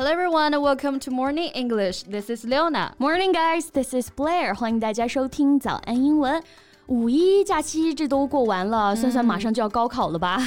Hello everyone, welcome to Morning English. This is Leona. Morning, guys. This is Blair. 欢迎大家收听早安英文。五一假期这都过完了，算算马上就要高考了吧？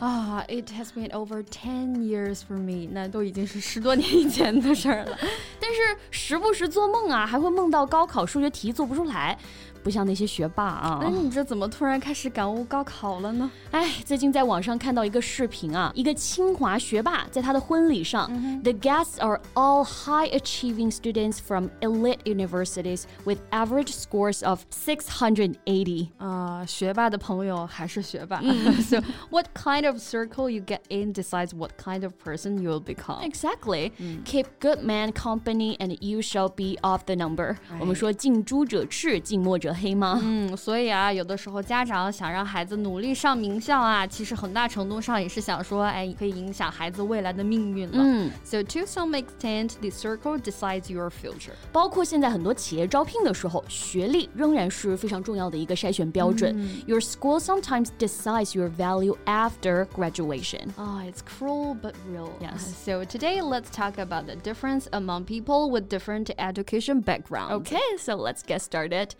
啊、i t has been over ten years for me，那都已经是十多年以前的事儿了。但是时不时做梦啊，还会梦到高考数学题做不出来。不像那些学霸啊！哎，你这怎么突然开始感悟高考了呢？哎，最近在网上看到一个视频啊，一个清华学霸在他的婚礼上、嗯、，The guests are all high-achieving students from elite universities with average scores of six hundred eighty。啊，学霸的朋友还是学霸。so what kind of circle you get in decides what kind of person you will become. Exactly. Keep good man company, and you shall be of the number. 我们说近朱者赤，近墨者 黑吗？嗯，所以啊，有的时候家长想让孩子努力上名校啊，其实很大程度上也是想说，哎，可以影响孩子未来的命运了。嗯，So to some extent, the circle decides your future。包括现在很多企业招聘的时候，学历仍然是非常重要的一个筛选标准。Your school sometimes decides your value after graduation. Ah, it's cruel but real. Yes. So today, let's talk about the difference among people with different education backgrounds. Okay, so let's get started.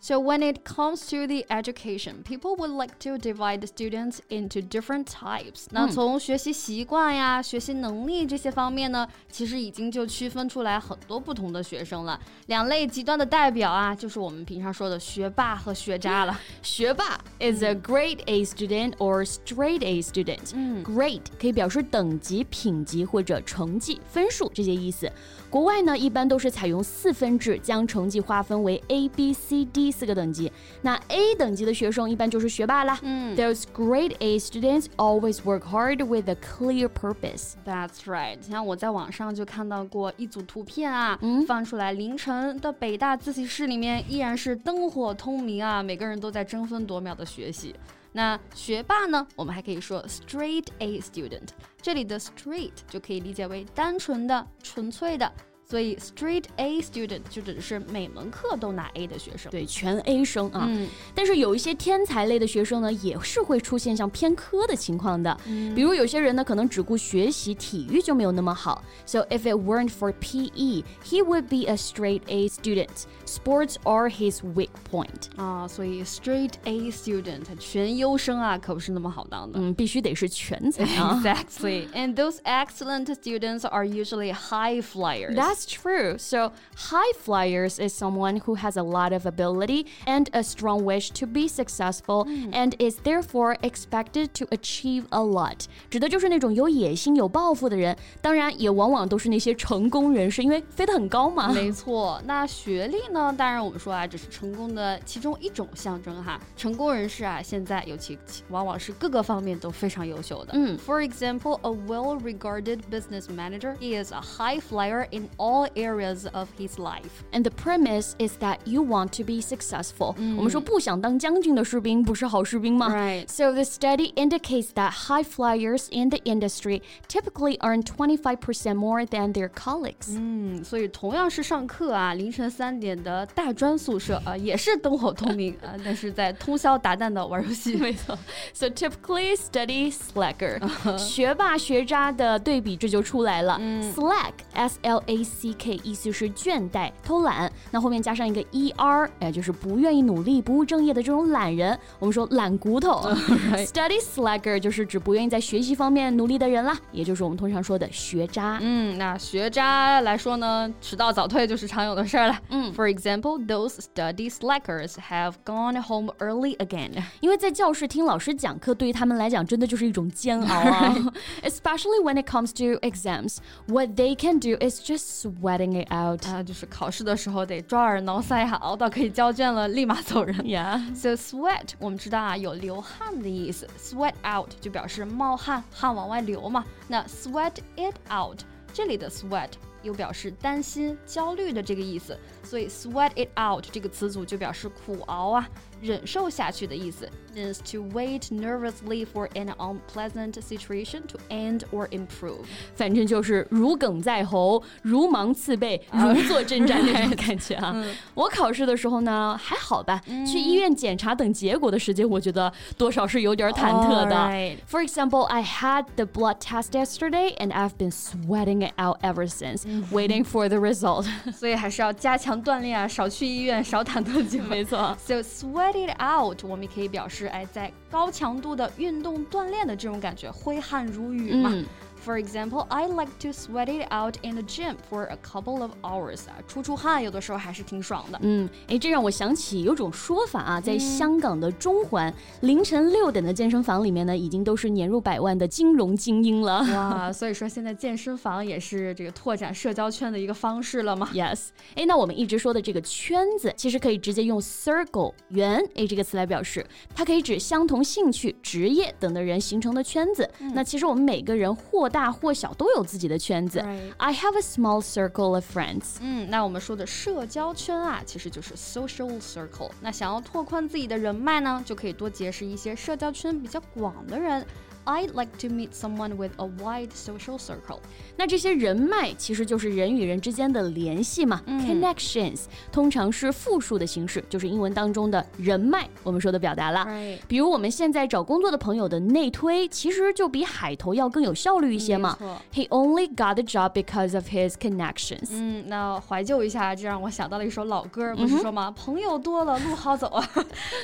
So when it comes to the education, people would like to divide the students into different types. 那从学习习惯呀、学习能力这些方面呢，其实已经就区分出来很多不同的学生了。两类极端的代表啊，就是我们平常说的学霸和学渣了。学霸 is a grade A student or straight A student. Grade 可以表示等级、品级或者成绩、分数这些意思。国外呢，一般都是采用四分制，将成绩划分为 A、B、C、D。 四个等级，那 A 等级的学生一般就是学霸啦。嗯，Those grade A students always work hard with a clear purpose. That's right. 像我在网上就看到过一组图片啊，嗯放出来凌晨的北大自习室里面依然是灯火通明啊，每个人都在争分夺秒的学习。那学霸呢，我们还可以说 straight A student。这里的 straight 就可以理解为单纯的、纯粹的。所以 straight A student 就指的是每门课都拿 A 的学生，对，全 A 生啊。嗯，但是有一些天才类的学生呢，也是会出现像偏科的情况的。嗯，比如有些人呢，可能只顾学习，体育就没有那么好。So if it weren't for PE, he would be a straight A student. Sports are his weak point. 啊，所以 straight A student 全优生啊，可不是那么好当的。嗯，必须得是全才啊。Exactly. And those excellent students are usually high flyers. That's that's true. So, high flyers is someone who has a lot of ability and a strong wish to be successful mm. and is therefore expected to achieve a lot. 指的就是那种有野心、有抱负的人，当然也往往都是那些成功人士，因为飞得很高嘛。没错，那学历呢？当然我们说啊，只是成功的其中一种象征哈。成功人士啊，现在尤其往往是各个方面都非常优秀的。嗯，For example, a well-regarded business manager is a high flyer in all all areas of his life. And the premise is that you want to be successful. Right. So the study indicates that high flyers in the industry typically earn 25% more than their colleagues. 嗯，所以同样是上课啊，凌晨三点的大专宿舍啊，也是灯火通明啊，但是在通宵达旦的玩游戏。没错。So typically study slacker，学霸学渣的对比这就出来了。Slack，S L A C。 C K 意思是倦怠、偷懒，那后面加上一个 E R，哎，就是不愿意努力、不务正业的这种懒人。我们说懒骨头。Study slacker 就是指不愿意在学习方面努力的人啦，也就是我们通常说的学渣。嗯，那学渣来说呢，迟到早退就是常有的事儿了。嗯，For example, those study slackers have gone home early again。因为在教室听老师讲课，对于他们来讲真的就是一种煎熬啊。Especially when it comes to exams, what they can do is just sweating it out 啊，就是考试的时候得抓耳挠腮哈，熬到可以交卷了，立马走人。Yeah. So sweat 我们知道啊，有流汗的意思，sweat out 就表示冒汗，汗往外流嘛。那 sweat it out 这里的 sweat 又表示担心、焦虑的这个意思，所以 sweat it out 这个词组就表示苦熬啊。忍受下去的意思，means to wait nervously for an unpleasant situation to end or improve。反正就是如鲠在喉，如芒刺背，如坐针毡那种感觉啊。我考试的时候呢还好吧，去医院检查等结果的时间，我觉得多少是有点忐忑的。For example, I had the blood test yesterday and I've been sweating it out ever since, waiting for the result. 所以还是要加强锻炼啊，少去医院，少忐忑机会。没错。So sweat Get it out，我们可以表示哎，在高强度的运动锻炼的这种感觉，挥汗如雨嘛。For example, I like to sweat it out in the gym for a couple of hours 啊，出出汗有的时候还是挺爽的。嗯，哎，这让我想起有种说法啊，在香港的中环凌晨六点的健身房里面呢，已经都是年入百万的金融精英了。哇，所以说现在健身房也是这个拓展社交圈的一个方式了吗？Yes。哎，那我们一直说的这个圈子，其实可以直接用 circle 圆哎这个词来表示，它可以指相同兴趣、职业等的人形成的圈子。那其实我们每个人或大或小都有自己的圈子。I have a small circle of friends。嗯，那我们说的社交圈啊，其实就是 social circle。那想要拓宽自己的人脉呢，就可以多结识一些社交圈比较广的人。I'd like to meet someone with a wide social circle。那这些人脉其实就是人与人之间的联系嘛、嗯、，connections 通常是复数的形式，就是英文当中的人脉，我们说的表达了。Right. 比如我们现在找工作的朋友的内推，其实就比海投要更有效率一些嘛。He only got the job because of his connections。嗯，那怀旧一下，这让我想到了一首老歌，不是说吗？朋友多了路好走啊。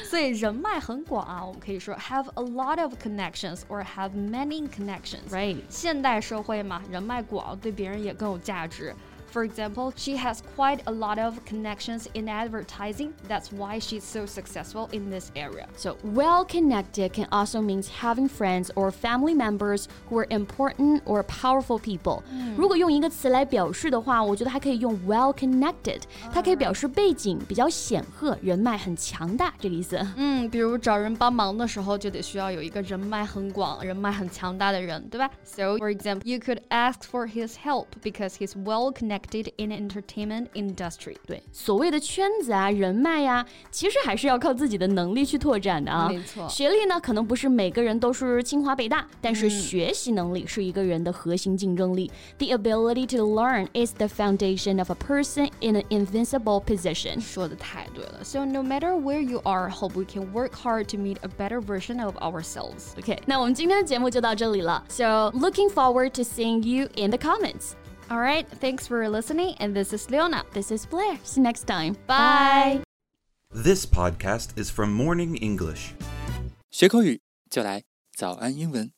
所以人脉很广啊，我们可以说 have a lot of connections or have many connections. Right. 现代社会嘛，人脉广，对别人也更有价值。for example, she has quite a lot of connections in advertising. That's why she's so successful in this area. So, well connected can also mean having friends or family members who are important or powerful people. 如果用一个词来表示的话，我觉得还可以用 well connected，它可以表示背景比较显赫，人脉很强大这个意思。嗯，比如找人帮忙的时候，就得需要有一个人脉很广、人脉很强大的人，对吧？So, for example, you could ask for his help because he's well connected connected in entertainment industry。对，所谓的圈子啊、人脉呀、啊，其实还是要靠自己的能力去拓展的啊。没错，学历呢，可能不是每个人都是清华北大，但是学习能力是一个人的核心竞争力。The ability to learn is the foundation of a person in an invincible position。说的太对了。So no matter where you are, hope we can work hard to meet a better version of ourselves. OK，那我们今天的节目就到这里了。So looking forward to seeing you in the comments. All right, thanks for listening, and this is Leona. This is Blair. See you next time. Bye. This podcast is from Morning English. 学口语就来早安英文。